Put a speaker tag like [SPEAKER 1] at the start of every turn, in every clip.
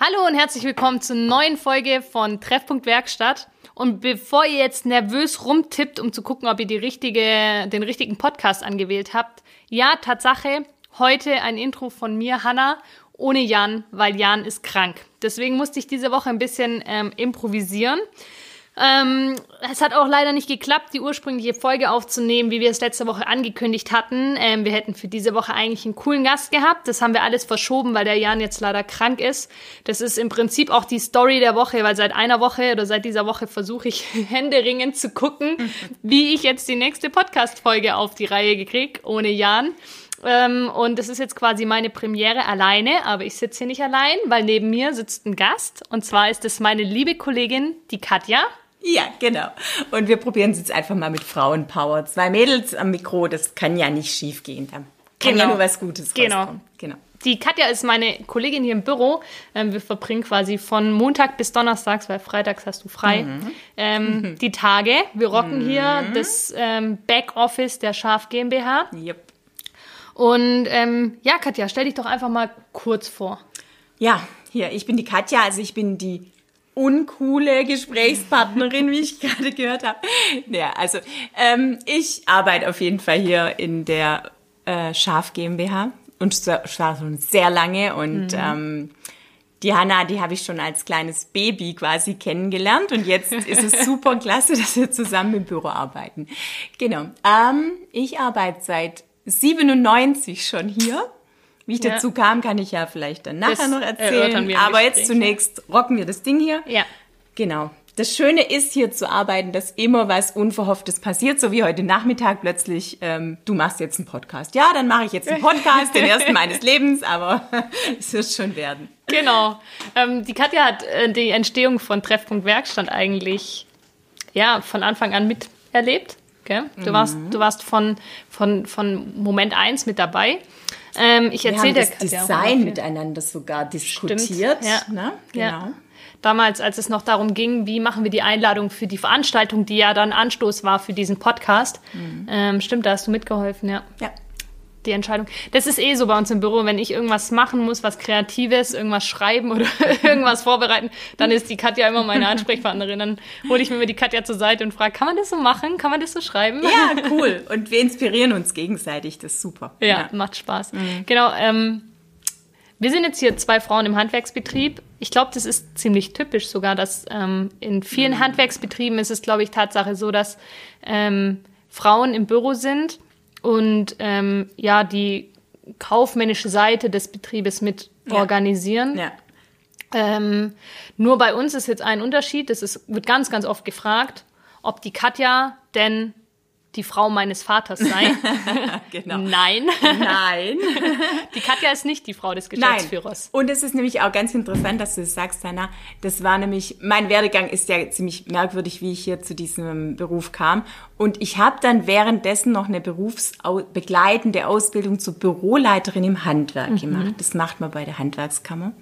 [SPEAKER 1] Hallo und herzlich willkommen zur neuen Folge von Treffpunkt Werkstatt. Und bevor ihr jetzt nervös rumtippt, um zu gucken, ob ihr die richtige, den richtigen Podcast angewählt habt, ja, Tatsache, heute ein Intro von mir, Hanna, ohne Jan, weil Jan ist krank. Deswegen musste ich diese Woche ein bisschen ähm, improvisieren. Ähm, es hat auch leider nicht geklappt, die ursprüngliche Folge aufzunehmen, wie wir es letzte Woche angekündigt hatten. Ähm, wir hätten für diese Woche eigentlich einen coolen Gast gehabt. Das haben wir alles verschoben, weil der Jan jetzt leider krank ist. Das ist im Prinzip auch die Story der Woche, weil seit einer Woche oder seit dieser Woche versuche ich händeringend zu gucken, wie ich jetzt die nächste Podcast-Folge auf die Reihe gekriegt, ohne Jan. Ähm, und das ist jetzt quasi meine Premiere alleine, aber ich sitze hier nicht allein, weil neben mir sitzt ein Gast. Und zwar ist es meine liebe Kollegin, die Katja.
[SPEAKER 2] Ja, genau. Und wir probieren es jetzt einfach mal mit Frauenpower. Zwei Mädels am Mikro, das kann ja nicht schief gehen. Da kann
[SPEAKER 1] Genau.
[SPEAKER 2] ja nur was Gutes
[SPEAKER 1] Genau.
[SPEAKER 2] rauskommen. Genau.
[SPEAKER 1] Die Katja ist meine Kollegin hier im Büro. Ähm, wir verbringen quasi von Montag bis Donnerstags, weil freitags hast du frei, ähm, die Tage. Wir rocken hier das ähm, Backoffice der Schaf GmbH.
[SPEAKER 2] Yep.
[SPEAKER 1] Und ähm, ja, Katja, stell dich doch einfach mal kurz vor.
[SPEAKER 2] Ja, hier, ich bin die Katja, also ich bin die uncoole Gesprächspartnerin, wie ich gerade gehört habe. Ja, also ähm, ich arbeite auf jeden Fall hier in der äh, Schaf GmbH und zwar schon sehr lange und ähm, die Hanna, die habe ich schon als kleines Baby quasi kennengelernt und jetzt ist es super klasse, dass wir zusammen im Büro arbeiten. Genau. Ähm, ich arbeite seit 97 schon hier. Wie ich
[SPEAKER 1] Ja.
[SPEAKER 2] dazu kam, kann ich ja vielleicht dann nachher
[SPEAKER 1] Das
[SPEAKER 2] noch erzählen. Aber jetzt zunächst rocken wir das Ding hier.
[SPEAKER 1] Ja.
[SPEAKER 2] Genau. Das Schöne ist hier zu arbeiten, dass immer was Unverhofftes passiert, so wie heute Nachmittag plötzlich, ähm, du machst jetzt einen Podcast. Ja, dann mache ich jetzt einen Podcast, den ersten meines Lebens, aber es wird schon werden.
[SPEAKER 1] Genau. Ähm, die Katja hat äh, die Entstehung von Treffpunkt Werkstatt eigentlich ja von Anfang an miterlebt. Gell? Du warst, du warst von, von, von Moment eins mit dabei. Ähm, ich
[SPEAKER 2] Wir haben
[SPEAKER 1] erzähle der
[SPEAKER 2] das Design miteinander sogar diskutiert.
[SPEAKER 1] ja.
[SPEAKER 2] Ne? Genau.
[SPEAKER 1] Ja. Damals, als es noch darum ging, wie machen wir die Einladung für die Veranstaltung, die ja dann Anstoß war für diesen Podcast. Ähm, stimmt, da hast du mitgeholfen, ja.
[SPEAKER 2] Ja.
[SPEAKER 1] Die Entscheidung. Das ist eh so bei uns im Büro, wenn ich irgendwas machen muss, was Kreatives, irgendwas schreiben oder irgendwas vorbereiten, dann ist die Katja immer meine Ansprechpartnerin. Dann hole ich mir die Katja zur Seite und frage, kann man das so machen? Kann man das so schreiben?
[SPEAKER 2] ja, cool. Und wir inspirieren uns gegenseitig, das ist super.
[SPEAKER 1] Ja, macht Spaß. Genau. Ähm, wir sind jetzt hier zwei Frauen im Handwerksbetrieb. Ich glaube, das ist ziemlich typisch sogar, dass ähm, in vielen Handwerksbetrieben ist es, glaube ich, Tatsache so, dass ähm, Frauen im Büro sind und ähm, ja die kaufmännische Seite des Betriebes mit
[SPEAKER 2] Ja.
[SPEAKER 1] organisieren.
[SPEAKER 2] Ja.
[SPEAKER 1] Ähm, nur bei uns ist jetzt ein Unterschied, das ist, wird ganz, ganz oft gefragt, ob die Katja denn die Frau meines Vaters sei.
[SPEAKER 2] Genau.
[SPEAKER 1] Nein.
[SPEAKER 2] Nein.
[SPEAKER 1] Die Katja ist nicht die Frau des
[SPEAKER 2] Nein.
[SPEAKER 1] Geschäftsführers.
[SPEAKER 2] Und es ist nämlich auch ganz interessant, dass du das sagst, Hanna. Das war nämlich, mein Werdegang ist ja ziemlich merkwürdig, wie ich hier zu diesem Beruf kam. Und ich habe dann währenddessen noch eine berufsbegleitende Ausbildung zur Büroleiterin im Handwerk gemacht. Das macht man bei der Handwerkskammer.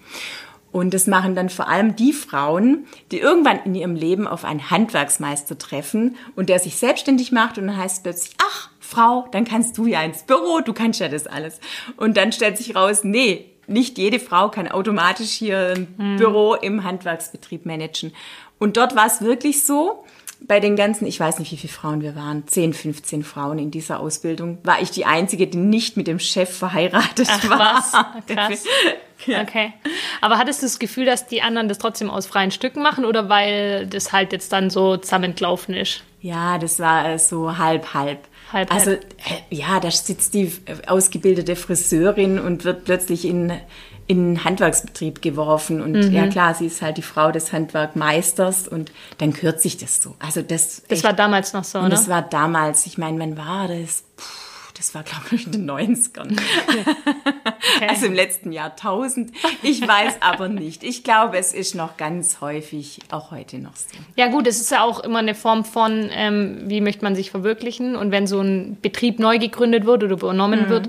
[SPEAKER 2] Und das machen dann vor allem die Frauen, die irgendwann in ihrem Leben auf einen Handwerksmeister treffen und der sich selbstständig macht und dann heißt es plötzlich, ach, Frau, dann kannst du ja ins Büro, du kannst ja das alles. Und dann stellt sich raus, nee, nicht jede Frau kann automatisch hier ein Büro im Handwerksbetrieb managen. Und dort war es wirklich so, bei den ganzen, ich weiß nicht, wie viele Frauen wir waren, 10, 15 Frauen in dieser Ausbildung, war ich die Einzige, die nicht mit dem Chef verheiratet
[SPEAKER 1] Ach,
[SPEAKER 2] war.
[SPEAKER 1] was? Krass. Okay. Aber hattest du das Gefühl, dass die anderen das trotzdem aus freien Stücken machen oder weil das halt jetzt dann so zusammengelaufen ist?
[SPEAKER 2] Ja, das war äh, so halb, halb.
[SPEAKER 1] Halb,
[SPEAKER 2] also,
[SPEAKER 1] halb.
[SPEAKER 2] äh, ja, da sitzt die äh, ausgebildete Friseurin und wird plötzlich in, in einen Handwerksbetrieb geworfen. Und
[SPEAKER 1] Mhm.
[SPEAKER 2] ja, klar, sie ist halt die Frau des Handwerkmeisters und dann gehört sich das so. Also, das,
[SPEAKER 1] Das
[SPEAKER 2] echt-
[SPEAKER 1] war damals noch so,
[SPEAKER 2] und
[SPEAKER 1] ne?
[SPEAKER 2] das war damals, ich meine, wann war das? Puh, das war, glaube ich, in den 90ern. Also im letzten Jahrtausend. Ich weiß aber nicht. Ich glaube, es ist noch ganz häufig, auch heute noch so.
[SPEAKER 1] Ja gut, es ist ja auch immer eine Form von, ähm, wie möchte man sich verwirklichen. Und wenn so ein Betrieb neu gegründet wird oder übernommen
[SPEAKER 2] Mhm.
[SPEAKER 1] wird,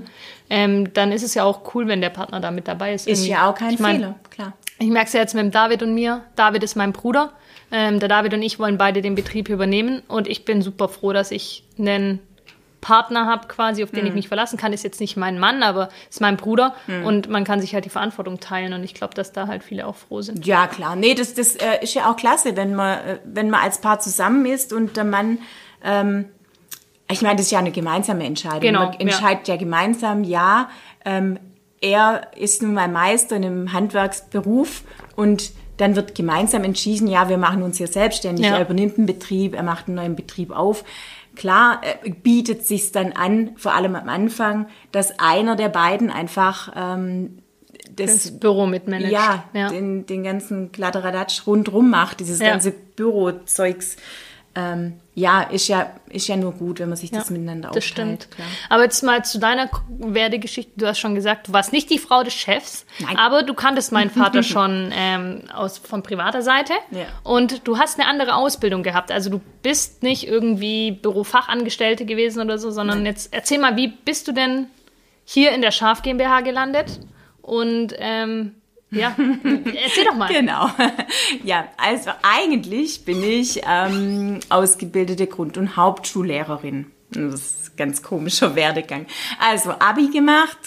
[SPEAKER 1] ähm, dann ist es ja auch cool, wenn der Partner da mit dabei ist.
[SPEAKER 2] Ist
[SPEAKER 1] irgendwie.
[SPEAKER 2] ja auch kein
[SPEAKER 1] ich mein,
[SPEAKER 2] Fehler, klar.
[SPEAKER 1] Ich merke es ja jetzt mit dem David und mir. David ist mein Bruder. Ähm, der David und ich wollen beide den Betrieb übernehmen. Und ich bin super froh, dass ich einen Partner habe quasi, auf den ich mich verlassen kann, ist jetzt nicht mein Mann, aber ist mein Bruder und man kann sich halt die Verantwortung teilen und ich glaube, dass da halt viele auch froh sind.
[SPEAKER 2] Ja, klar. Nee, das, das äh, ist ja auch klasse, wenn man, äh, wenn man als Paar zusammen ist und der Mann, ähm, ich meine, das ist ja eine gemeinsame Entscheidung.
[SPEAKER 1] Genau,
[SPEAKER 2] Man entscheidet ja, gemeinsam, ja, ähm, er ist nun mal Meister in einem Handwerksberuf und dann wird gemeinsam entschieden, ja, wir machen uns hier selbstständig,
[SPEAKER 1] Ja.
[SPEAKER 2] er übernimmt einen Betrieb, er macht einen neuen Betrieb auf. Klar äh, bietet sich dann an, vor allem am Anfang, dass einer der beiden einfach ähm, das,
[SPEAKER 1] Das Büro mitmanagt.
[SPEAKER 2] ja,
[SPEAKER 1] ja.
[SPEAKER 2] Den, den ganzen Kladderadatsch rundrum macht, dieses
[SPEAKER 1] Ja.
[SPEAKER 2] ganze Bürozeugs. Ähm, ja, ist ja, ist ja nur gut, wenn man sich das
[SPEAKER 1] Ja,
[SPEAKER 2] miteinander
[SPEAKER 1] Das
[SPEAKER 2] aufteilt.
[SPEAKER 1] stimmt.
[SPEAKER 2] Klar.
[SPEAKER 1] Aber jetzt mal zu deiner Werdegeschichte. Du hast schon gesagt, du warst nicht die Frau des Chefs,
[SPEAKER 2] Nein.
[SPEAKER 1] aber du kanntest meinen Vater schon ähm, aus, von privater Seite.
[SPEAKER 2] Ja.
[SPEAKER 1] Und du hast eine andere Ausbildung gehabt. Also du bist nicht irgendwie Bürofachangestellte gewesen oder so, sondern jetzt erzähl mal, wie bist du denn hier in der Schaf GmbH gelandet? Und ähm, ja, erzähl doch mal.
[SPEAKER 2] Genau. Ja, also eigentlich bin ich ähm, ausgebildete Grund- und Hauptschullehrerin. Das ist ein ganz komischer Werdegang. Also Abi gemacht,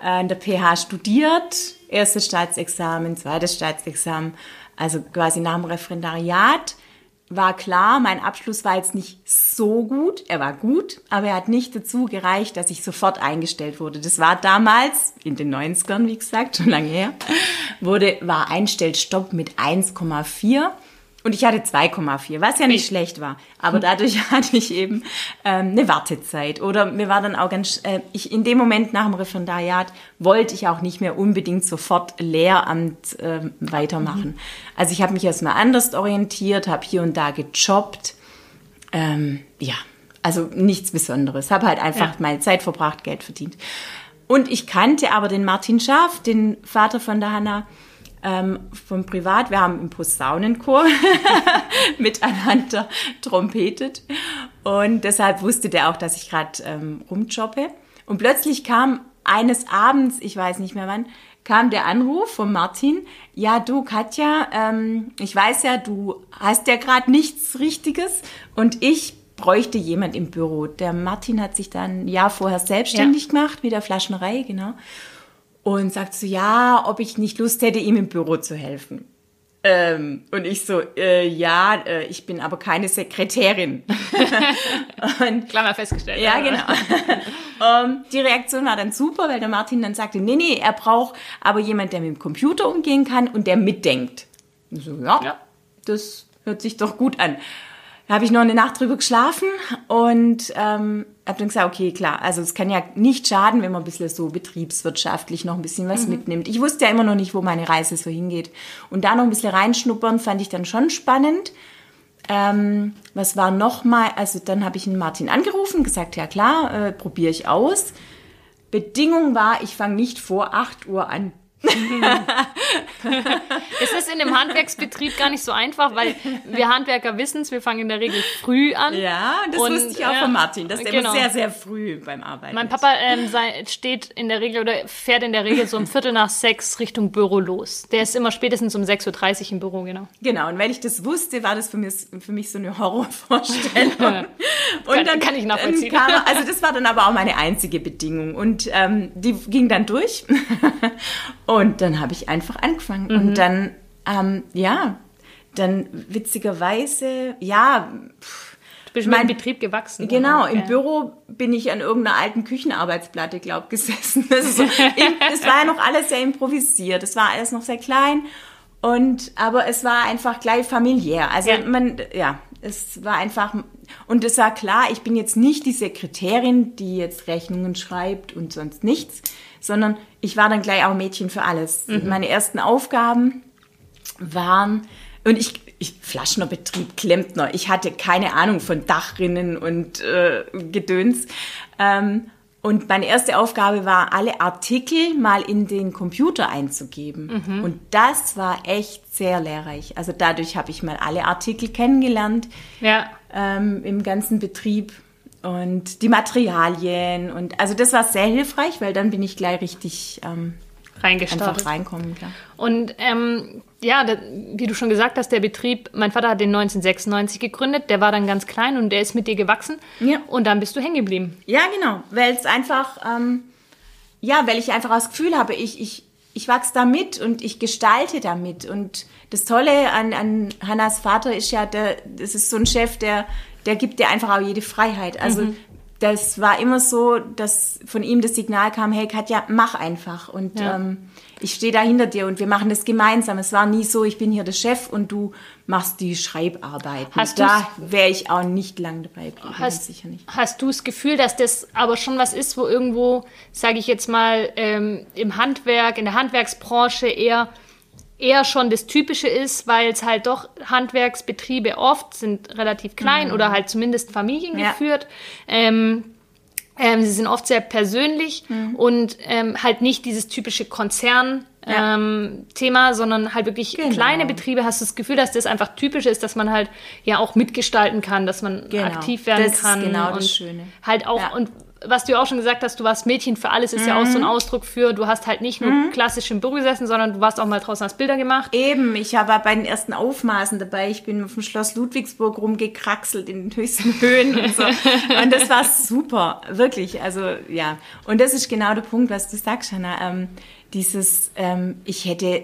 [SPEAKER 2] äh, an der PH studiert, erstes Staatsexamen, zweites Staatsexamen, also quasi nach dem Referendariat. War klar, mein Abschluss war jetzt nicht so gut. Er war gut, aber er hat nicht dazu gereicht, dass ich sofort eingestellt wurde. Das war damals, in den 90ern, wie gesagt, schon lange her, wurde, war Einstellstopp mit 1,4 und ich hatte 2,4, was ja nicht schlecht war. Aber dadurch hatte ich eben ähm, eine Wartezeit. Oder mir war dann auch ganz, äh, ich in dem Moment nach dem Referendariat wollte ich auch nicht mehr unbedingt sofort Lehramt ähm, weitermachen. Also ich habe mich erstmal anders orientiert, habe hier und da gejobbt. Ähm, ja, also nichts Besonderes. Habe halt einfach
[SPEAKER 1] Ja.
[SPEAKER 2] meine Zeit verbracht, Geld verdient. Und ich kannte aber den Martin Schaaf, den Vater von der Hanna, ähm, vom Privat. Wir haben im Posaunenchor miteinander trompetet. Und deshalb wusste der auch, dass ich gerade ähm, rumjobbe. Und plötzlich kam eines Abends, ich weiß nicht mehr wann, kam der Anruf von Martin. Ja, du, Katja, ähm, ich weiß ja, du hast ja gerade nichts Richtiges und ich bräuchte jemand im Büro. Der Martin hat sich dann ein Jahr vorher selbstständig gemacht mit der Flaschnerei, genau. Und sagt so, ja, ob ich nicht Lust hätte, ihm im Büro zu helfen. Ähm, und ich so, äh, ja, äh, ich bin aber keine Sekretärin. und
[SPEAKER 1] Klammer festgestellt.
[SPEAKER 2] ja, genau. ähm, die Reaktion war dann super, weil der Martin dann sagte, nee, nee, er braucht aber jemand, der mit dem Computer umgehen kann und der mitdenkt. Ich so, ja,
[SPEAKER 1] Ja.
[SPEAKER 2] das hört sich doch gut an. Da habe ich noch eine Nacht drüber geschlafen und ähm, habe dann gesagt, okay, klar, also es kann ja nicht schaden, wenn man ein bisschen so betriebswirtschaftlich noch ein bisschen was mitnimmt. Ich wusste ja immer noch nicht, wo meine Reise so hingeht. Und da noch ein bisschen reinschnuppern, fand ich dann schon spannend. Ähm, was war noch mal? Also dann habe ich einen Martin angerufen, gesagt, ja klar, äh, probiere ich aus. Bedingung war, ich fange nicht vor 8 Uhr an.
[SPEAKER 1] Es ist in dem Handwerksbetrieb gar nicht so einfach, weil wir Handwerker wissen es, wir fangen in der Regel früh an.
[SPEAKER 2] Ja, das
[SPEAKER 1] Und,
[SPEAKER 2] wusste ich auch
[SPEAKER 1] ja,
[SPEAKER 2] von Martin, dass der
[SPEAKER 1] genau.
[SPEAKER 2] immer sehr, sehr früh beim Arbeiten
[SPEAKER 1] Mein. Papa ähm, sei, steht in der Regel oder fährt in der Regel so um Viertel nach sechs Richtung Büro los. Der ist immer spätestens um 6.30 Uhr im Büro, genau.
[SPEAKER 2] Genau, und weil ich das wusste, war das für mich, für mich so eine Horrorvorstellung. und
[SPEAKER 1] Kann- kann ich nachvollziehen.
[SPEAKER 2] Dann kam, also das war dann aber auch meine einzige Bedingung. Und ähm, die ging dann durch. und dann habe ich einfach angefangen.
[SPEAKER 1] Mhm.
[SPEAKER 2] Und dann, ähm, ja, dann witzigerweise, ja, pff,
[SPEAKER 1] Du bist
[SPEAKER 2] Mein-
[SPEAKER 1] Betrieb gewachsen.
[SPEAKER 2] Genau,
[SPEAKER 1] oder?
[SPEAKER 2] im
[SPEAKER 1] Ja.
[SPEAKER 2] Büro bin ich an irgendeiner alten Küchenarbeitsplatte, glaub, gesessen. Das, so, das war ja noch alles sehr improvisiert, das war alles noch sehr klein. Und, aber es war einfach gleich familiär. Also
[SPEAKER 1] Ja.
[SPEAKER 2] man, ja, es war einfach, und es war klar, ich bin jetzt nicht die Sekretärin, die jetzt Rechnungen schreibt und sonst nichts, sondern ich war dann gleich auch Mädchen für alles. Meine ersten Aufgaben waren, und ich, ich Flaschnerbetrieb, Klempner, ich hatte keine Ahnung von Dachrinnen und äh, Gedöns. Ähm, und meine erste Aufgabe war, alle Artikel mal in den Computer einzugeben. Und das war echt sehr lehrreich. Also dadurch habe ich mal alle Artikel kennengelernt
[SPEAKER 1] Ja.
[SPEAKER 2] Ähm, im ganzen Betrieb und die Materialien. Und also das war sehr hilfreich, weil dann bin ich gleich richtig ähm,
[SPEAKER 1] Reingestartet.
[SPEAKER 2] einfach reinkommen. Klar.
[SPEAKER 1] Und ähm, ja, da, wie du schon gesagt hast, der Betrieb, mein Vater hat den 1996 gegründet, der war dann ganz klein und der ist mit dir gewachsen.
[SPEAKER 2] Ja.
[SPEAKER 1] Und dann bist du hängen geblieben.
[SPEAKER 2] Ja, genau, weil es einfach, ähm, ja, weil ich einfach das Gefühl habe, ich, ich, ich wachse da mit und ich gestalte damit. Und das Tolle an, an Hannas Vater ist ja, der, das ist so ein Chef, der, der gibt dir einfach auch jede Freiheit. Also
[SPEAKER 1] Mhm.
[SPEAKER 2] das war immer so, dass von ihm das Signal kam, hey Katja, mach einfach. Und
[SPEAKER 1] Ja.
[SPEAKER 2] ähm, ich stehe da hinter dir und wir machen das gemeinsam. Es war nie so, ich bin hier der Chef und du machst die Schreibarbeiten.
[SPEAKER 1] Hast
[SPEAKER 2] da wäre ich auch nicht lang dabei geblieben,
[SPEAKER 1] Hast,
[SPEAKER 2] sicher nicht.
[SPEAKER 1] hast du das Gefühl, dass das aber schon was ist, wo irgendwo, sage ich jetzt mal, ähm, im Handwerk, in der Handwerksbranche eher, eher schon das Typische ist, weil es halt doch Handwerksbetriebe oft sind relativ klein oder halt zumindest familiengeführt. Ähm, ähm, sie sind oft sehr persönlich und ähm, halt nicht dieses typische Konzern.
[SPEAKER 2] Ja.
[SPEAKER 1] Ähm, Thema, sondern halt wirklich
[SPEAKER 2] Genau.
[SPEAKER 1] kleine Betriebe. Hast du das Gefühl, dass das einfach typisch ist, dass man halt ja auch mitgestalten kann, dass man
[SPEAKER 2] Genau.
[SPEAKER 1] aktiv werden
[SPEAKER 2] Das ist
[SPEAKER 1] kann.
[SPEAKER 2] genau das
[SPEAKER 1] und
[SPEAKER 2] Schöne.
[SPEAKER 1] Halt auch,
[SPEAKER 2] Ja. Mhm.
[SPEAKER 1] und was du ja auch schon gesagt hast, du warst Mädchen für alles, ist ja auch so ein Ausdruck für, du hast halt nicht nur klassisch im Büro gesessen, sondern du warst auch mal draußen hast Bilder gemacht.
[SPEAKER 2] Eben, ich war bei den ersten Aufmaßen dabei. Ich bin auf dem Schloss Ludwigsburg rumgekraxelt in den höchsten Höhen und so. Und das war super, wirklich. Also ja. Und das ist genau der Punkt, was du sagst, Hanna. Ähm, dieses, ähm, ich hätte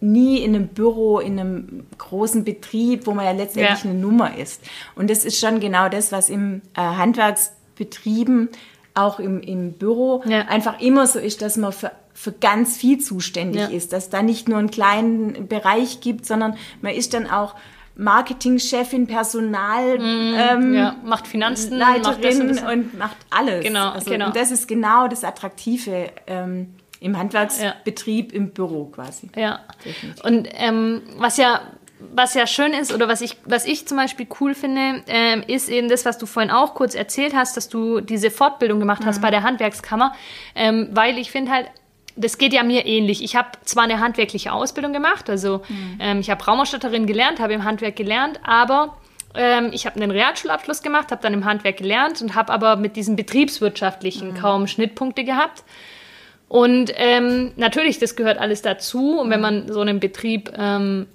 [SPEAKER 2] nie in einem Büro, in einem großen Betrieb, wo man ja letztendlich
[SPEAKER 1] Ja.
[SPEAKER 2] eine Nummer ist. Und das ist schon genau das, was im äh, Handwerksbetrieben, auch im, im Büro,
[SPEAKER 1] Ja.
[SPEAKER 2] einfach immer so ist, dass man für, für ganz viel zuständig
[SPEAKER 1] Ja.
[SPEAKER 2] ist, dass da nicht nur einen kleinen Bereich gibt, sondern man ist dann auch Marketingchefin, Personal, ähm,
[SPEAKER 1] Ja, macht Finanzen, macht
[SPEAKER 2] Leiterin
[SPEAKER 1] das.
[SPEAKER 2] und macht alles.
[SPEAKER 1] Genau,
[SPEAKER 2] also,
[SPEAKER 1] genau.
[SPEAKER 2] Und das ist genau das Attraktive ähm, im Handwerksbetrieb, im Büro quasi.
[SPEAKER 1] Ja.
[SPEAKER 2] Definitiv.
[SPEAKER 1] Und ähm, was ja was ja schön ist oder was ich was ich zum Beispiel cool finde, ähm, ist eben das, was du vorhin auch kurz erzählt hast, dass du diese Fortbildung gemacht hast bei der Handwerkskammer, ähm, weil ich finde halt das geht ja mir ähnlich. Ich habe zwar eine handwerkliche Ausbildung gemacht, also ähm, ich habe Raumausstatterin gelernt, habe im Handwerk gelernt, aber ähm, ich habe einen Realschulabschluss gemacht, habe dann im Handwerk gelernt und habe aber mit diesem betriebswirtschaftlichen kaum Schnittpunkte gehabt. Und ähm, natürlich, das gehört alles dazu. Und wenn man so einen Betrieb ähm,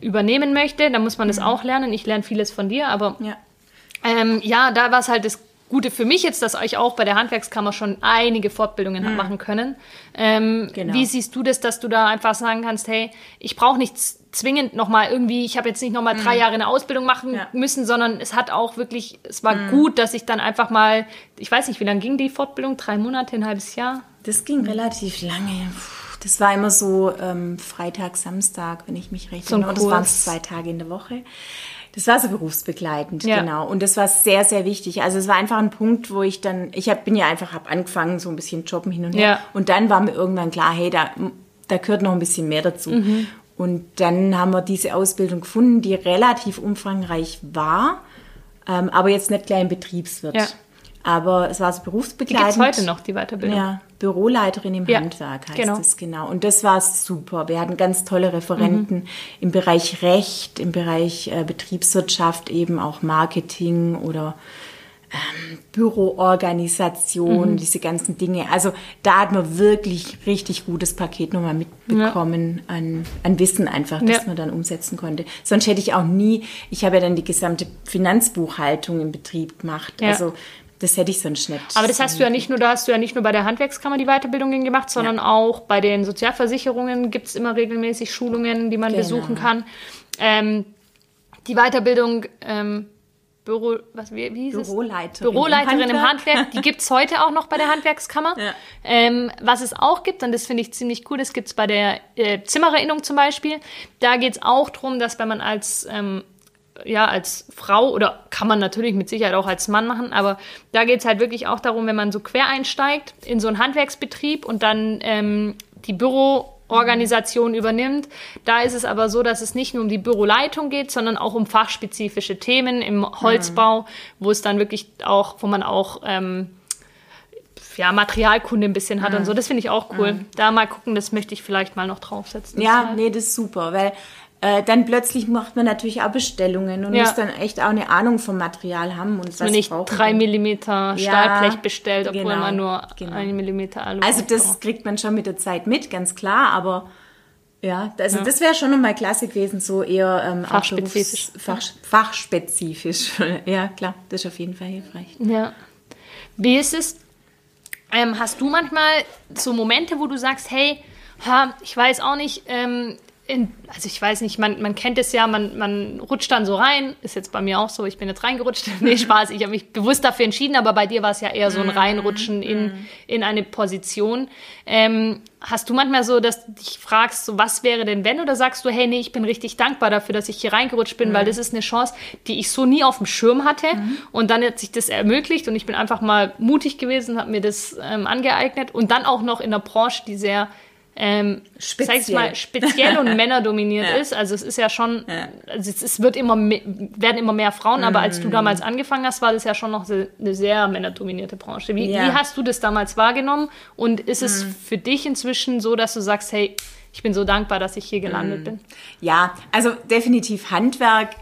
[SPEAKER 1] übernehmen möchte, dann muss man das auch lernen. Ich lerne vieles von dir, aber
[SPEAKER 2] Ja.
[SPEAKER 1] ähm, ja, da war es halt das Gute für mich jetzt, dass ich auch bei der Handwerkskammer schon einige Fortbildungen hab machen können. Ähm,
[SPEAKER 2] Genau.
[SPEAKER 1] Wie siehst du das, dass du da einfach sagen kannst, hey, ich brauche nicht zwingend nochmal irgendwie, ich habe jetzt nicht nochmal drei Jahre eine Ausbildung machen
[SPEAKER 2] Ja.
[SPEAKER 1] müssen, sondern es hat auch wirklich, es war gut, dass ich dann einfach mal, ich weiß nicht, wie lange ging die Fortbildung? Drei Monate, ein halbes Jahr?
[SPEAKER 2] Das ging relativ lange. Puh, Das war immer so ähm, Freitag, Samstag, wenn ich mich recht
[SPEAKER 1] So ein
[SPEAKER 2] erinnere. Das waren zwei Tage in der Woche. Das war so berufsbegleitend,
[SPEAKER 1] Ja.
[SPEAKER 2] genau. Und das war sehr, sehr wichtig. Also es war einfach ein Punkt, wo ich dann, ich hab, bin ja einfach, habe angefangen, so ein bisschen jobben hin und her.
[SPEAKER 1] Ja.
[SPEAKER 2] Und dann war mir irgendwann klar, hey, da, da gehört noch ein bisschen mehr dazu.
[SPEAKER 1] Mhm.
[SPEAKER 2] Und dann haben wir diese Ausbildung gefunden, die relativ umfangreich war, ähm, aber jetzt nicht gleich im Betriebswirt.
[SPEAKER 1] Ja.
[SPEAKER 2] Aber es war so
[SPEAKER 1] Die
[SPEAKER 2] berufsbegleitend.
[SPEAKER 1] es heute noch, die Weiterbildung.
[SPEAKER 2] Ja, Büroleiterin im
[SPEAKER 1] Ja,
[SPEAKER 2] Handwerk heißt
[SPEAKER 1] genau.
[SPEAKER 2] es genau. Und das war super. Wir hatten ganz tolle Referenten
[SPEAKER 1] Mhm.
[SPEAKER 2] im Bereich Recht, im Bereich äh, Betriebswirtschaft, eben auch Marketing oder ähm, Büroorganisation,
[SPEAKER 1] Mhm.
[SPEAKER 2] diese ganzen Dinge. Also da hat man wirklich richtig gutes Paket nochmal mitbekommen an, an Wissen einfach, das
[SPEAKER 1] Ja.
[SPEAKER 2] man dann umsetzen konnte. Sonst hätte ich auch nie, ich habe ja dann die gesamte Finanzbuchhaltung im Betrieb gemacht.
[SPEAKER 1] Ja.
[SPEAKER 2] Also das hätte ich sonst nicht.
[SPEAKER 1] Aber das hast du ja nicht nur, da hast du ja nicht nur bei der Handwerkskammer die Weiterbildungen gemacht, sondern auch bei den Sozialversicherungen gibt es immer regelmäßig Schulungen, die man
[SPEAKER 2] Genau.
[SPEAKER 1] besuchen kann. Ähm, die Weiterbildung ähm, Büro, was, wie, wie hieß?
[SPEAKER 2] Büroleiterin.
[SPEAKER 1] Büroleiterin
[SPEAKER 2] im
[SPEAKER 1] im
[SPEAKER 2] Handwerk.
[SPEAKER 1] Handwerk, die gibt es heute auch noch bei der Handwerkskammer.
[SPEAKER 2] Ja.
[SPEAKER 1] Ähm, was es auch gibt, und das finde ich ziemlich cool, das gibt es bei der äh, Zimmererinnung zum Beispiel. Da geht es auch darum, dass wenn man als ähm, ja, als Frau oder kann man natürlich mit Sicherheit auch als Mann machen, aber da geht es halt wirklich auch darum, wenn man so quer einsteigt in so einen Handwerksbetrieb und dann ähm, die Büroorganisation übernimmt. Da ist es aber so, dass es nicht nur um die Büroleitung geht, sondern auch um fachspezifische Themen im Holzbau, wo es dann wirklich auch, wo man auch ähm, ja, Materialkunde ein bisschen hat und so. Das finde ich auch cool. Da mal gucken, das möchte ich vielleicht mal noch draufsetzen.
[SPEAKER 2] Ja, nee, das ist super, weil äh, dann plötzlich macht man natürlich auch Bestellungen und
[SPEAKER 1] Ja.
[SPEAKER 2] muss dann echt auch eine Ahnung vom Material haben und was
[SPEAKER 1] man nicht drei. Millimeter Stahlblech bestellt, obwohl
[SPEAKER 2] genau,
[SPEAKER 1] man nur
[SPEAKER 2] genau.
[SPEAKER 1] einen Millimeter Alu
[SPEAKER 2] Also
[SPEAKER 1] braucht.
[SPEAKER 2] das kriegt man schon mit der Zeit mit, ganz klar, aber Ja, also ja. das wäre schon nochmal klasse gewesen, so eher ähm,
[SPEAKER 1] fachspezifisch.
[SPEAKER 2] Fach, fachspezifisch. ja, klar, das ist auf jeden Fall hilfreich.
[SPEAKER 1] Ja. Wie ist es? Ähm, hast du manchmal so Momente, wo du sagst, hey, ha, ich weiß auch nicht, ähm, in, also ich weiß nicht, man, man kennt es ja, man, man rutscht dann so rein, ist jetzt bei mir auch so, ich bin jetzt reingerutscht. nee, Spaß, ich habe mich bewusst dafür entschieden, aber bei dir war es ja eher so ein mhm. Reinrutschen in, mhm. in eine Position. Ähm, hast du manchmal so, dass du dich fragst, so, was wäre denn wenn? Oder sagst du, hey, nee, ich bin richtig dankbar dafür, dass ich hier reingerutscht bin, mhm. weil das ist eine Chance, die ich so nie auf dem Schirm hatte. Mhm. Und dann hat sich das ermöglicht und ich bin einfach mal mutig gewesen, habe mir das ähm, angeeignet und dann auch noch in einer Branche, die sehr ähm, speziell. mal, speziell und männerdominiert ja. ist. Also es ist ja schon, ja. Also es, wird immer werden immer mehr Frauen, mhm. aber als du mhm. damals angefangen hast, war das ja schon noch eine sehr männerdominierte Branche. Wie, ja. wie hast du das damals wahrgenommen? Und ist es mhm. für dich inzwischen so, dass du sagst, hey, ich bin so dankbar, dass ich hier gelandet mhm. bin?
[SPEAKER 2] Ja, also definitiv Handwerk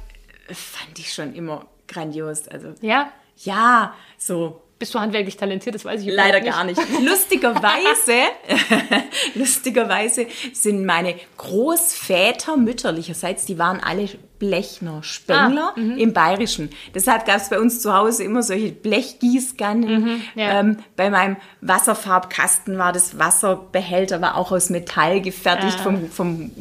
[SPEAKER 2] fand ich schon immer grandios. Also
[SPEAKER 1] ja,
[SPEAKER 2] ja, so
[SPEAKER 1] bist du handwerklich talentiert? Das weiß ich
[SPEAKER 2] Leider nicht. gar nicht. Lustigerweise, lustigerweise sind meine Großväter mütterlicherseits, die waren alle Blechner, Spengler ah, im Bayerischen. Deshalb gab es bei uns zu Hause immer solche Blechgießkannen. Mhm, ja. ähm, bei meinem Wasserfarbkasten war das Wasserbehälter war auch aus Metall gefertigt ja. vom, vom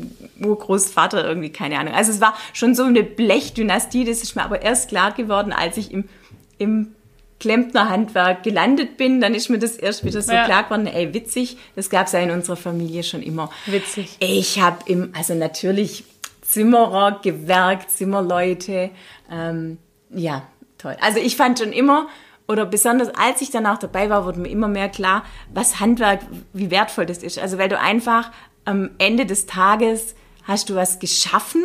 [SPEAKER 2] Urgroßvater irgendwie, keine Ahnung. Also es war schon so eine Blechdynastie. Das ist mir aber erst klar geworden, als ich im, im Klempnerhandwerk gelandet bin, dann ist mir das erst wieder so ja. klar geworden, ey, witzig, das gab es ja in unserer Familie schon immer.
[SPEAKER 1] Witzig.
[SPEAKER 2] Ich habe im, also natürlich Zimmerer, Gewerk, Zimmerleute, ähm, ja, toll. Also ich fand schon immer, oder besonders als ich danach dabei war, wurde mir immer mehr klar, was Handwerk, wie wertvoll das ist. Also weil du einfach am Ende des Tages hast du was geschaffen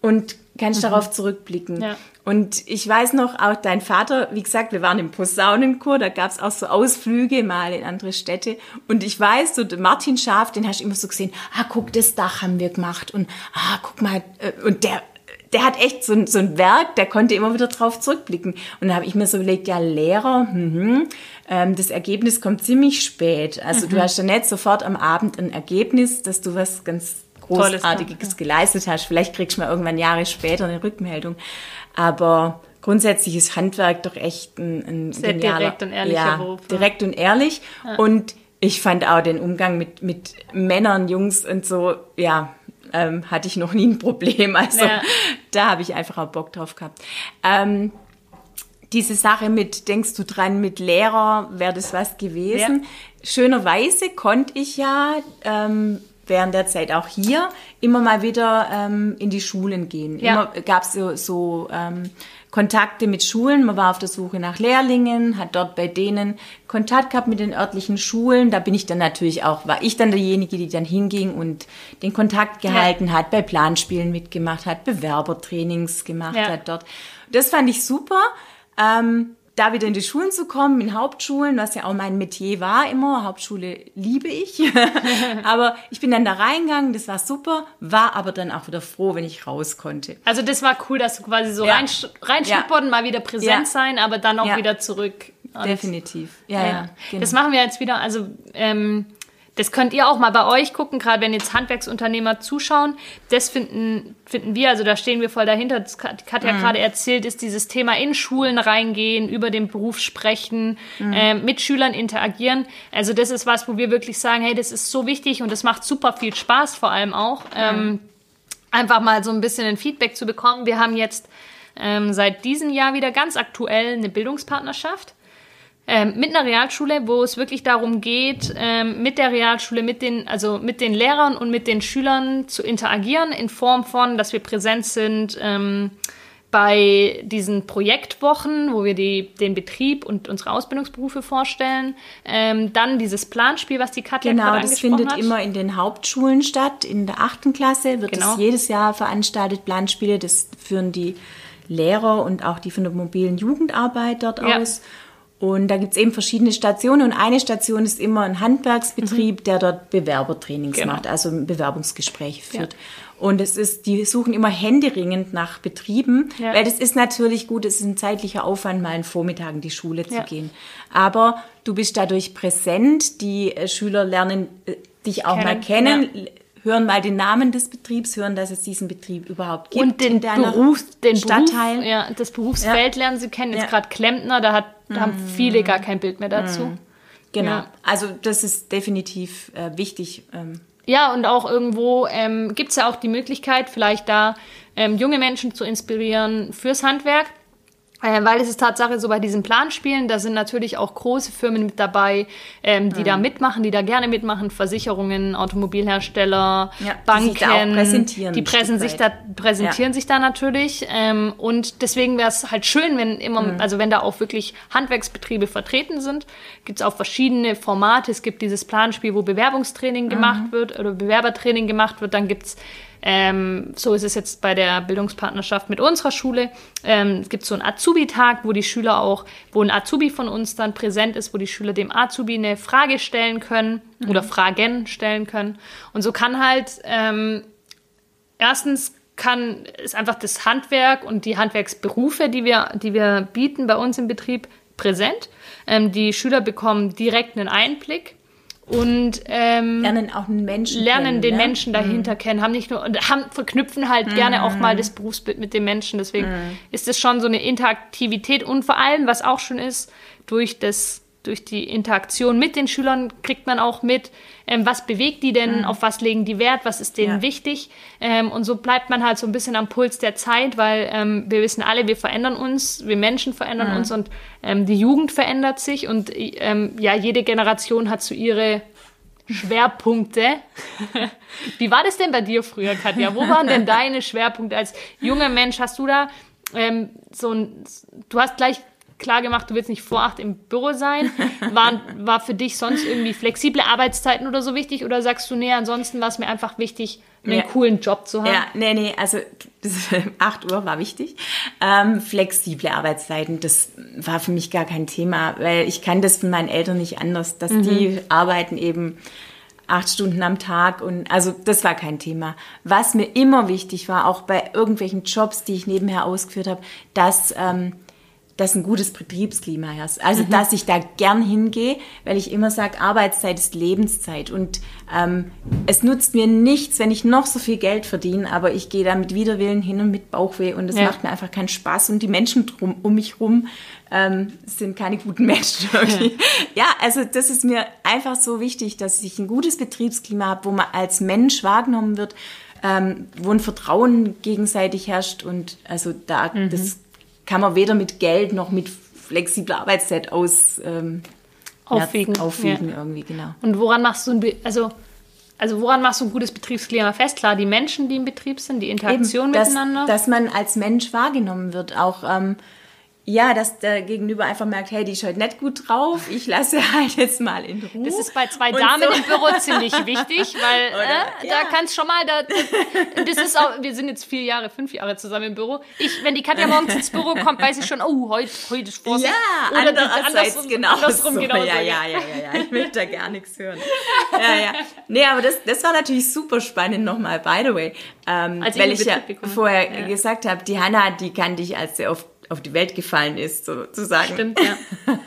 [SPEAKER 2] und kannst mhm. darauf zurückblicken. Ja. Und ich weiß noch, auch dein Vater, wie gesagt, wir waren im Posaunenchor, da gab's auch so Ausflüge mal in andere Städte. Und ich weiß, so Martin Schaf, den hast du immer so gesehen, ah, guck, das Dach haben wir gemacht. Und ah, guck mal, äh, und der, der hat echt so ein, so ein Werk, der konnte immer wieder drauf zurückblicken. Und da habe ich mir so überlegt, ja, Lehrer, mhm, ähm, das Ergebnis kommt ziemlich spät. Also mhm. du hast ja nicht sofort am Abend ein Ergebnis, dass du was ganz Großartiges ja. geleistet hast. Vielleicht kriegst du mal irgendwann Jahre später eine Rückmeldung. Aber grundsätzlich ist Handwerk doch echt ein, ein
[SPEAKER 1] Sehr genialer, direkt und ehrlicher ja, Beruf.
[SPEAKER 2] Direkt und ehrlich. Ja. Und ich fand auch den Umgang mit, mit Männern, Jungs und so, ja, ähm, hatte ich noch nie ein Problem. Also ja. da habe ich einfach auch Bock drauf gehabt. Ähm, diese Sache mit, denkst du dran, mit Lehrer, wäre das was gewesen? Ja. Schönerweise konnte ich ja ähm, während der Zeit auch hier immer mal wieder ähm, in die Schulen gehen. Ja. Immer gab es so, so ähm, Kontakte mit Schulen. Man war auf der Suche nach Lehrlingen, hat dort bei denen Kontakt gehabt mit den örtlichen Schulen. Da bin ich dann natürlich auch, war ich dann derjenige, die dann hinging und den Kontakt gehalten ja. hat, bei Planspielen mitgemacht hat, Bewerbertrainings gemacht ja. hat dort. Das fand ich super. Ähm, da wieder in die Schulen zu kommen, in Hauptschulen, was ja auch mein Metier war immer. Hauptschule liebe ich. aber ich bin dann da reingegangen, das war super, war aber dann auch wieder froh, wenn ich raus konnte.
[SPEAKER 1] Also das war cool, dass du quasi so ja. reinschnuppern, ja. mal wieder präsent ja. sein, aber dann auch ja. wieder zurück.
[SPEAKER 2] Definitiv. Ja, ja.
[SPEAKER 1] Genau. Das machen wir jetzt wieder. Also ähm, das könnt ihr auch mal bei euch gucken, gerade wenn jetzt Handwerksunternehmer zuschauen. Das finden, finden wir, also da stehen wir voll dahinter. Das hat Katja mhm. gerade erzählt, ist dieses Thema in Schulen reingehen, über den Beruf sprechen, mhm. äh, mit Schülern interagieren. Also das ist was, wo wir wirklich sagen, hey, das ist so wichtig und das macht super viel Spaß vor allem auch. Mhm. Ähm, einfach mal so ein bisschen ein Feedback zu bekommen. Wir haben jetzt ähm, seit diesem Jahr wieder ganz aktuell eine Bildungspartnerschaft ähm, mit einer Realschule, wo es wirklich darum geht, ähm, mit der Realschule, mit den, also mit den Lehrern und mit den Schülern zu interagieren in Form von, dass wir präsent sind ähm, bei diesen Projektwochen, wo wir die, den Betrieb und unsere Ausbildungsberufe vorstellen. Ähm, dann dieses Planspiel, was die Katja
[SPEAKER 2] genau, gerade angesprochen hat. Genau, das findet immer in den Hauptschulen statt. In der achten Klasse wird genau. das jedes Jahr veranstaltet. Planspiele, das führen die Lehrer und auch die von der mobilen Jugendarbeit dort ja. aus. Und da gibt's eben verschiedene Stationen und eine Station ist immer ein Handwerksbetrieb, mhm. der dort Bewerbertrainings genau. macht, also Bewerbungsgespräche führt. Ja. Und es ist, die suchen immer händeringend nach Betrieben, ja. weil das ist natürlich gut, es ist ein zeitlicher Aufwand, mal einen Vormittag in die Schule zu ja. gehen. Aber du bist dadurch präsent, die äh, Schüler lernen äh, dich auch kennen. mal kennen, hören mal den Namen des Betriebs, hören, dass es diesen Betrieb überhaupt gibt.
[SPEAKER 1] Und den Beruf, den
[SPEAKER 2] Stadtteil.
[SPEAKER 1] Beruf, ja, das Berufsfeld lernen sie kennen. Jetzt
[SPEAKER 2] Ja.
[SPEAKER 1] gerade Klempner, da, hat, da haben viele gar kein Bild mehr dazu.
[SPEAKER 2] Genau.
[SPEAKER 1] Ja.
[SPEAKER 2] Also das ist definitiv äh, wichtig. Ähm,
[SPEAKER 1] Ja, und auch irgendwo ähm, gibt es ja auch die Möglichkeit, vielleicht da ähm, junge Menschen zu inspirieren fürs Handwerk. Äh, weil es ist Tatsache so bei diesen Planspielen, da sind natürlich auch große Firmen mit dabei, ähm, die da mitmachen, die da gerne mitmachen, Versicherungen, Automobilhersteller,
[SPEAKER 2] Ja, die
[SPEAKER 1] Banken,
[SPEAKER 2] auch präsentieren
[SPEAKER 1] die präsen sich da, präsentieren sich da natürlich. Ähm, und deswegen wäre es halt schön, wenn immer,
[SPEAKER 2] Mhm.
[SPEAKER 1] also wenn da auch wirklich Handwerksbetriebe vertreten sind, gibt es auch verschiedene Formate. Es gibt dieses Planspiel, wo Bewerbungstraining gemacht
[SPEAKER 2] Mhm.
[SPEAKER 1] wird oder Bewerbertraining gemacht wird. Dann gibt es ähm, so ist es jetzt bei der Bildungspartnerschaft mit unserer Schule. Ähm, es gibt so einen Azubi-Tag, wo die Schüler auch, wo ein Azubi von uns dann präsent ist, wo die Schüler dem Azubi eine Frage stellen können oder Fragen stellen können. Und so kann halt ähm, erstens kann ist einfach das Handwerk und die Handwerksberufe, die wir, die wir bieten bei uns im Betrieb, präsent. Ähm, die Schüler bekommen direkt einen Einblick und ähm,
[SPEAKER 2] lernen auch einen Menschen
[SPEAKER 1] lernen
[SPEAKER 2] kennen,
[SPEAKER 1] den
[SPEAKER 2] ne?
[SPEAKER 1] Menschen dahinter kennen, haben nicht nur und haben, verknüpfen halt gerne auch mal das Berufsbild mit dem Menschen. Deswegen ist es schon so eine Interaktivität. Und vor allem, was auch schon ist, durch das durch die Interaktion mit den Schülern kriegt man auch mit, ähm, was bewegt die denn, auf was legen die Wert, was ist denen
[SPEAKER 2] Ja.
[SPEAKER 1] wichtig. Ähm, und so bleibt man halt so ein bisschen am Puls der Zeit, weil ähm, wir wissen alle, wir verändern uns, wir Menschen verändern uns und ähm, die Jugend verändert sich und ähm, ja, jede Generation hat so ihre Schwerpunkte. Wie war das denn bei dir früher, Katja? Wo waren denn deine Schwerpunkte als junger Mensch? Hast du da ähm, so ein, du hast gleich klar gemacht, du willst nicht vor acht im Büro sein. War, war für dich sonst irgendwie flexible Arbeitszeiten oder so wichtig? Oder sagst du, nee, ansonsten war es mir einfach wichtig, einen
[SPEAKER 2] Ja.
[SPEAKER 1] coolen Job zu haben?
[SPEAKER 2] Ja, nee, nee, also das, 8 Uhr war wichtig. Ähm, flexible Arbeitszeiten, das war für mich gar kein Thema, weil ich kann das von meinen Eltern nicht anders, dass die arbeiten eben acht Stunden am Tag und also das war kein Thema. Was mir immer wichtig war, auch bei irgendwelchen Jobs, die ich nebenher ausgeführt habe, dass ähm, dass ein gutes Betriebsklima herrscht. Also, dass ich da gern hingehe, weil ich immer sage, Arbeitszeit ist Lebenszeit. Und ähm, es nutzt mir nichts, wenn ich noch so viel Geld verdiene, aber ich gehe da mit Widerwillen hin und mit Bauchweh und es
[SPEAKER 1] Ja.
[SPEAKER 2] macht mir einfach keinen Spaß. Und die Menschen drum, um mich rum ähm, sind keine guten Menschen. Irgendwie. ja, also das ist mir einfach so wichtig, dass ich ein gutes Betriebsklima habe, wo man als Mensch wahrgenommen wird, ähm, wo ein Vertrauen gegenseitig herrscht. Und also da, das kann man weder mit Geld noch mit flexibler Arbeitszeit aus ähm,
[SPEAKER 1] Aufwiegen,
[SPEAKER 2] aufwiegen
[SPEAKER 1] ja.
[SPEAKER 2] irgendwie, genau.
[SPEAKER 1] Und woran machst du ein, Be also, also woran machst du ein gutes Betriebsklima fest? Klar, die Menschen, die im Betrieb sind, die Interaktion
[SPEAKER 2] dass,
[SPEAKER 1] miteinander.
[SPEAKER 2] dass man als Mensch wahrgenommen wird, auch ähm, ja, dass der Gegenüber einfach merkt, hey, die ist heute nicht gut drauf, ich lasse halt jetzt mal in Ruhe.
[SPEAKER 1] Das ist bei zwei Damen
[SPEAKER 2] so.
[SPEAKER 1] im Büro ziemlich wichtig, weil äh,
[SPEAKER 2] ja.
[SPEAKER 1] da kannst schon mal, da, das ist auch, wir sind jetzt vier Jahre, fünf Jahre zusammen im Büro. Ich, wenn die Katja morgens ins Büro kommt, weiß ich schon, oh, heute, heute ist Vorsicht.
[SPEAKER 2] Ja,
[SPEAKER 1] Oder
[SPEAKER 2] andererseits
[SPEAKER 1] andersrum,
[SPEAKER 2] genau
[SPEAKER 1] andersrum
[SPEAKER 2] so.
[SPEAKER 1] genauso.
[SPEAKER 2] Ja, ja, ja, ja, ja. Ich möchte da gar nichts hören. Ja, ja. Nee, aber das, das war natürlich super spannend nochmal, by the way. Ähm,
[SPEAKER 1] Als
[SPEAKER 2] weil ich ja
[SPEAKER 1] Betrieb gekommen
[SPEAKER 2] vorher
[SPEAKER 1] ja.
[SPEAKER 2] gesagt habe, die Hanna, die kannte ich, als sie auf, auf die Welt gefallen ist, sozusagen.
[SPEAKER 1] Stimmt, ja.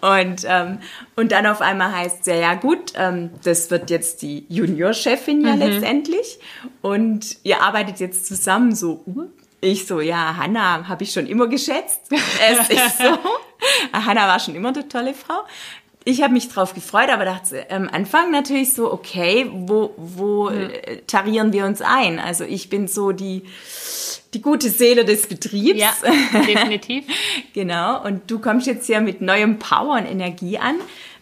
[SPEAKER 2] Und, ähm, und dann auf einmal heißt es ja, ja gut, ähm, das wird jetzt die Juniorchefin
[SPEAKER 1] Mhm.
[SPEAKER 2] ja letztendlich. Und ihr arbeitet jetzt zusammen so. uh, Ich so, ja, Hanna habe ich schon immer geschätzt. Es ist so. Hanna war schon immer eine tolle Frau. Ich habe mich drauf gefreut, aber dachte am Anfang natürlich so, okay, wo, wo äh, tarieren wir uns ein? Also ich bin so die, die gute Seele des Betriebs.
[SPEAKER 1] Ja, definitiv.
[SPEAKER 2] Genau, und du kommst jetzt hier mit neuem Power und Energie an.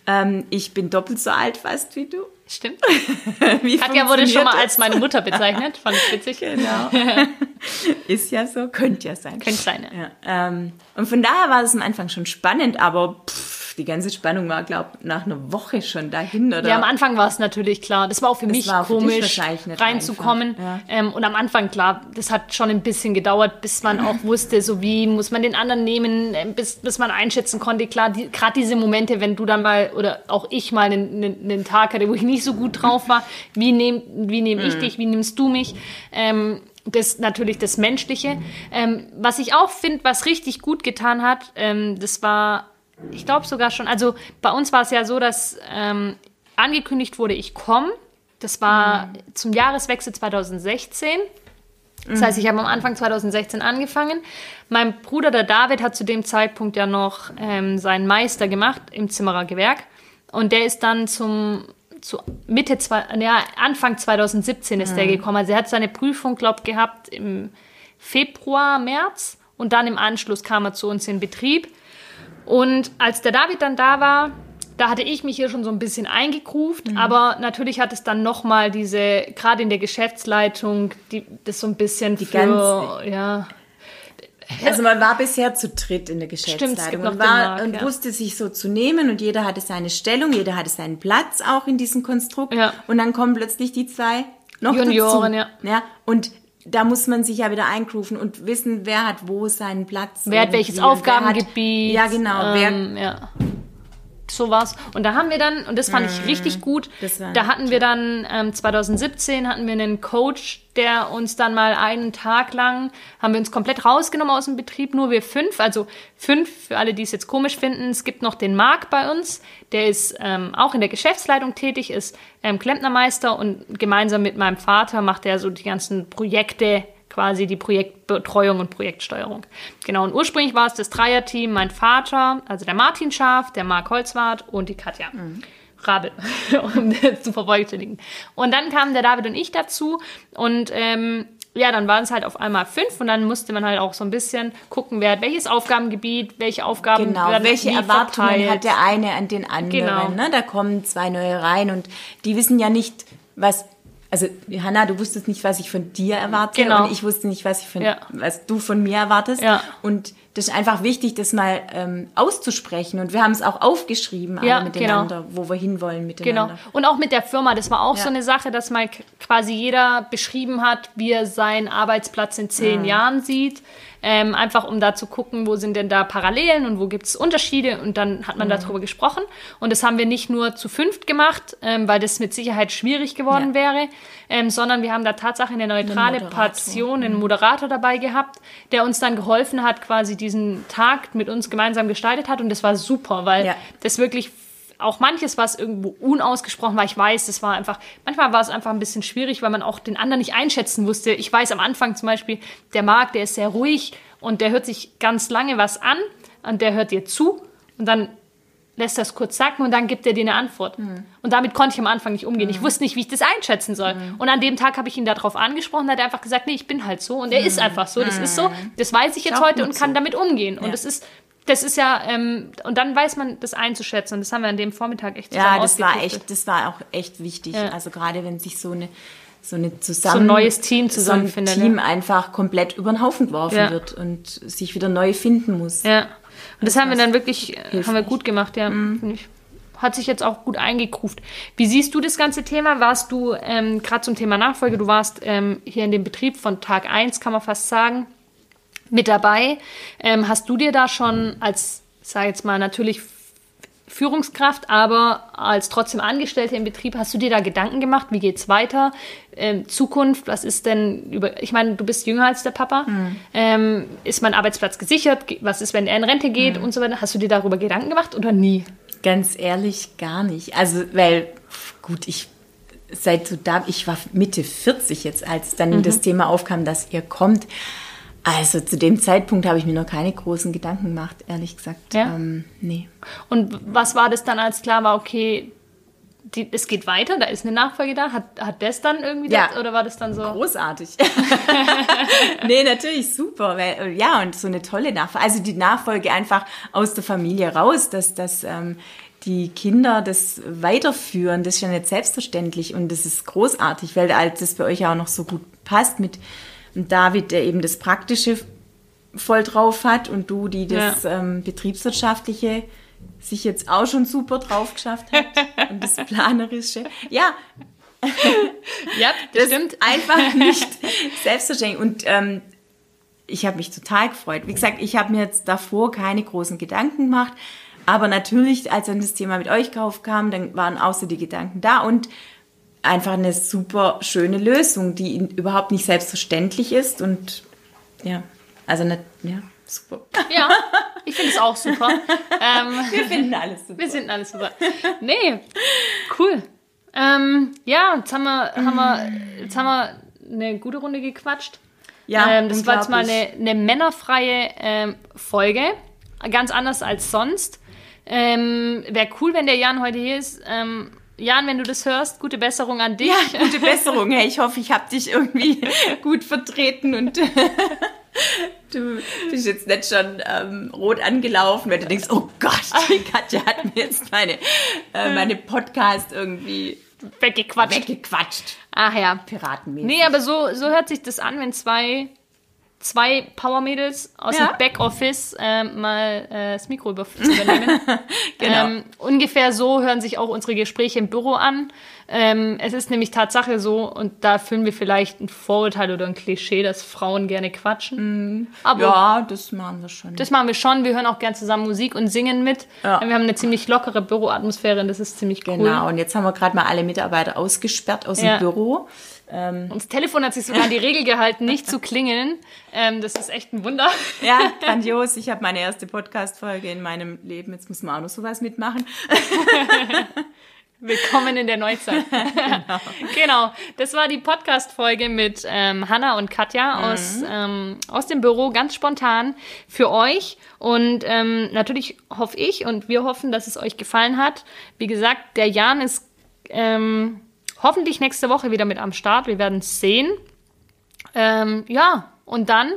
[SPEAKER 2] Ähm, ich bin doppelt so alt fast wie du.
[SPEAKER 1] Stimmt.
[SPEAKER 2] Wie
[SPEAKER 1] Katja wurde schon mal
[SPEAKER 2] funktioniert
[SPEAKER 1] als meine Mutter bezeichnet. Fand ich witzig.
[SPEAKER 2] Genau. Ist ja so, könnte ja sein.
[SPEAKER 1] Könnte sein, ja.
[SPEAKER 2] Ja, ähm, und von daher war es am Anfang schon spannend, aber pff, die ganze Spannung war, glaube ich, nach einer Woche schon dahin. Oder?
[SPEAKER 1] Ja, am Anfang war es natürlich klar. Das war auch für mich
[SPEAKER 2] war für dich
[SPEAKER 1] komisch,
[SPEAKER 2] nicht
[SPEAKER 1] reinzukommen.
[SPEAKER 2] ja.
[SPEAKER 1] Ähm, und am Anfang, klar, das hat schon ein bisschen gedauert, bis man auch wusste, so wie muss man den anderen nehmen, ähm, bis, bis man einschätzen konnte. Klar, die, gerade diese Momente, wenn du dann mal, oder auch ich mal einen, einen, Tag hatte, wo ich nicht so gut drauf war, wie nehme wie nehm
[SPEAKER 2] Mhm.
[SPEAKER 1] ich dich, wie nimmst du mich? Ähm, das natürlich das Menschliche. Ähm, was ich auch finde, was richtig gut getan hat, ähm, das war, ich glaube sogar schon, also bei uns war es ja so, dass ähm, angekündigt wurde, ich komme. Das war mhm. zum Jahreswechsel 2016. Das heißt, ich habe am Anfang 2016 angefangen. Mein Bruder, der David, hat zu dem Zeitpunkt ja noch ähm, seinen Meister gemacht im Zimmerergewerk. Und der ist dann zum zu Mitte, ja, Anfang 2017 ist mhm. der gekommen. Also er hat seine Prüfung, glaube ich, gehabt im Februar, März. Und dann im Anschluss kam er zu uns in Betrieb. Und als der David dann da war, da hatte ich mich hier schon so ein bisschen eingegruft, mhm. aber natürlich hat es dann nochmal diese, gerade in der Geschäftsleitung, die, das so ein bisschen
[SPEAKER 2] die für, ganze, ja. Also man war bisher zu dritt in der Geschäftsleitung Stimmt, und, war, Markt, und ja. wusste sich so zu nehmen und jeder hatte seine Stellung, jeder hatte seinen Platz auch in diesem Konstrukt ja. und dann kommen plötzlich die zwei noch Junioren, dazu. Ja. ja. Und da muss man sich ja wieder eingrooven und wissen, wer hat wo seinen Platz.
[SPEAKER 1] Wer hat welches Aufgabengebiet.
[SPEAKER 2] ja, genau.
[SPEAKER 1] Ähm, wer, ja sowas. Und da haben wir dann, und das fand ich mhm. richtig gut, da hatten wir dann ähm, 2017 hatten wir einen Coach, der uns dann mal einen Tag lang, haben wir uns komplett rausgenommen aus dem Betrieb, nur wir fünf, also fünf, für alle, die es jetzt komisch finden. Es gibt noch den Marc bei uns, der ist ähm, auch in der Geschäftsleitung tätig, ist ähm, Klempnermeister und gemeinsam mit meinem Vater macht er so die ganzen Projekte quasi die Projektbetreuung und Projektsteuerung. Genau, und ursprünglich war es das Dreierteam, mein Vater, also der Martin Schaf, der Marc Holzwart und die Katja. Mhm. Rabel, um zu vervollständigen. Und dann kamen der David und ich dazu und ähm, ja, dann waren es halt auf einmal fünf und dann musste man halt auch so ein bisschen gucken, wer hat welches Aufgabengebiet, welche Aufgaben
[SPEAKER 2] genau, welche Erwartungen verteilt. hat der eine an den anderen. Genau. Ne? Da kommen zwei neue rein und die wissen ja nicht, was also Hanna, du wusstest nicht, was ich von dir erwarte genau. und ich wusste nicht, was ich von, ja. was du von mir erwartest. Ja. Und das ist einfach wichtig, das mal ähm, auszusprechen. Und wir haben es auch aufgeschrieben alle ja, miteinander, genau. wo wir hinwollen miteinander.
[SPEAKER 1] Genau. Und auch mit der Firma, das war auch ja. so eine Sache, dass mal quasi jeder beschrieben hat, wie er seinen Arbeitsplatz in zehn mhm. Jahren sieht ähm, einfach um da zu gucken, wo sind denn da Parallelen und wo gibt es Unterschiede und dann hat man mhm. darüber gesprochen und das haben wir nicht nur zu fünft gemacht, ähm, weil das mit Sicherheit schwierig geworden ja. wäre, ähm, sondern wir haben da tatsächlich eine neutrale Passion, einen mhm. Moderator dabei gehabt, der uns dann geholfen hat, quasi diesen Tag mit uns gemeinsam gestaltet hat und das war super, weil ja. das wirklich auch manches, was irgendwo unausgesprochen war, ich weiß, das war einfach, manchmal war es einfach ein bisschen schwierig, weil man auch den anderen nicht einschätzen wusste. Ich weiß am Anfang zum Beispiel, der Marc, der ist sehr ruhig und der hört sich ganz lange was an und der hört dir zu und dann lässt das kurz sacken und dann gibt er dir eine Antwort. Mhm. Und damit konnte ich am Anfang nicht umgehen. Mhm. Ich wusste nicht, wie ich das einschätzen soll. Mhm. Und an dem Tag habe ich ihn darauf angesprochen, hat er einfach gesagt, nee, ich bin halt so und er ist hm. einfach so, das ist so, hm. das weiß ich jetzt heute und kann so. damit umgehen. Ja. Und das ist das ist ja, ähm, und dann weiß man das einzuschätzen. Und das haben wir an dem Vormittag echt
[SPEAKER 2] Ja, das war echt, das war auch echt wichtig. Ja. Also gerade wenn sich so eine so eine zusammen
[SPEAKER 1] so ein neues Team zusammenfindet.
[SPEAKER 2] So ein Team ja. einfach komplett über den Haufen geworfen wird und sich wieder neu finden muss.
[SPEAKER 1] Ja. Und das, das haben wir dann wirklich, hilfreich. haben wir gut gemacht, ja. Mhm. Hat sich jetzt auch gut eingekruft. Wie siehst du das ganze Thema? Warst du ähm, gerade zum Thema Nachfolge, du warst ähm, hier in dem Betrieb von Tag 1, kann man fast sagen mit dabei. Ähm, hast du dir da schon als, sag jetzt mal, natürlich Führungskraft, aber als trotzdem Angestellte im Betrieb, hast du dir da Gedanken gemacht? Wie geht's weiter? Ähm, Zukunft, was ist denn über, ich meine, du bist jünger als der Papa. Mhm. Ähm, ist mein Arbeitsplatz gesichert? Was ist, wenn er in Rente geht mhm. und so weiter? Hast du dir darüber Gedanken gemacht oder nie?
[SPEAKER 2] Ganz ehrlich, gar nicht. Also, weil, gut, ich seit so da, ich war Mitte 40 jetzt, als dann mhm. das Thema aufkam, dass ihr kommt. Also zu dem Zeitpunkt habe ich mir noch keine großen Gedanken gemacht, ehrlich gesagt. Ja? Ähm, nee.
[SPEAKER 1] Und was war das dann, als klar war, okay, die, es geht weiter, da ist eine Nachfolge da? Hat, hat das dann irgendwie ja. das, oder war das dann so?
[SPEAKER 2] Großartig. nee, natürlich super. Weil, ja, und so eine tolle Nachfolge. Also die Nachfolge einfach aus der Familie raus, dass, dass ähm, die Kinder das weiterführen, das ist ja nicht selbstverständlich und das ist großartig, weil das bei euch auch noch so gut passt mit und David, der eben das Praktische voll drauf hat und du, die das ja. ähm, Betriebswirtschaftliche sich jetzt auch schon super drauf geschafft hat und das Planerische. Ja.
[SPEAKER 1] ja, das, das stimmt.
[SPEAKER 2] Einfach nicht selbstverständlich. Und ähm, ich habe mich total gefreut. Wie gesagt, ich habe mir jetzt davor keine großen Gedanken gemacht. Aber natürlich, als dann das Thema mit euch aufkam, dann waren außer die Gedanken da. Und einfach eine super schöne Lösung, die überhaupt nicht selbstverständlich ist und ja, also nicht, ja, super.
[SPEAKER 1] Ja, ich finde es auch super.
[SPEAKER 2] Ähm, wir finden alles super.
[SPEAKER 1] Wir finden alles super. Nee, cool. Ähm, ja, jetzt haben wir, haben wir, jetzt haben wir eine gute Runde gequatscht.
[SPEAKER 2] Ja,
[SPEAKER 1] ähm, das war jetzt mal eine, eine männerfreie ähm, Folge. Ganz anders als sonst. Ähm, Wäre cool, wenn der Jan heute hier ist. Ähm, Jan, wenn du das hörst, gute Besserung an dich.
[SPEAKER 2] Ja, gute Besserung. Hey, ich hoffe, ich habe dich irgendwie gut vertreten und du bist jetzt nicht schon ähm, rot angelaufen, wenn du denkst, oh Gott, die Katja hat mir jetzt meine, äh, meine Podcast irgendwie
[SPEAKER 1] Weggequatscht.
[SPEAKER 2] weggequatscht.
[SPEAKER 1] Ach ja.
[SPEAKER 2] Piratenmäßig.
[SPEAKER 1] Nee, aber so, so hört sich das an, wenn zwei, zwei Power-Mädels aus
[SPEAKER 2] Ja.
[SPEAKER 1] dem Backoffice ähm, mal äh, das Mikro über übernehmen.
[SPEAKER 2] Genau.
[SPEAKER 1] ähm, ungefähr so hören sich auch unsere Gespräche im Büro an. Ähm, es ist nämlich Tatsache so, und da fühlen wir vielleicht ein Vorurteil oder ein Klischee, dass Frauen gerne quatschen. Aber
[SPEAKER 2] ja, das machen wir schon.
[SPEAKER 1] das machen wir schon. Wir hören auch gern zusammen Musik und singen mit.
[SPEAKER 2] Ja.
[SPEAKER 1] Wir haben eine ziemlich lockere Büroatmosphäre und das ist ziemlich cool.
[SPEAKER 2] genau, und jetzt haben wir gerade mal alle Mitarbeiter ausgesperrt aus
[SPEAKER 1] Ja.
[SPEAKER 2] dem Büro.
[SPEAKER 1] Und das Telefon hat sich sogar an die Regel gehalten, nicht zu klingeln. Ähm, das ist echt ein Wunder.
[SPEAKER 2] Ja, grandios. Ich habe meine erste Podcast-Folge in meinem Leben. Jetzt muss man auch noch sowas mitmachen.
[SPEAKER 1] Willkommen in der Neuzeit. genau. Das war die Podcast-Folge mit ähm, Hanna und Katja aus, ähm, aus dem Büro, ganz spontan für euch. Und ähm, natürlich hoffe ich und wir hoffen, dass es euch gefallen hat. Wie gesagt, der Jan ist ähm, hoffentlich nächste Woche wieder mit am Start. Wir werden es sehen. Ähm, ja, und dann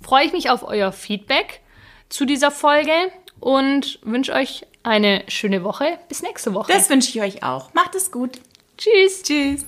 [SPEAKER 1] freue ich mich auf euer Feedback zu dieser Folge und wünsche euch eine schöne Woche. Bis nächste Woche.
[SPEAKER 2] Das wünsche ich euch auch. Macht es gut.
[SPEAKER 1] Tschüss.
[SPEAKER 2] Tschüss.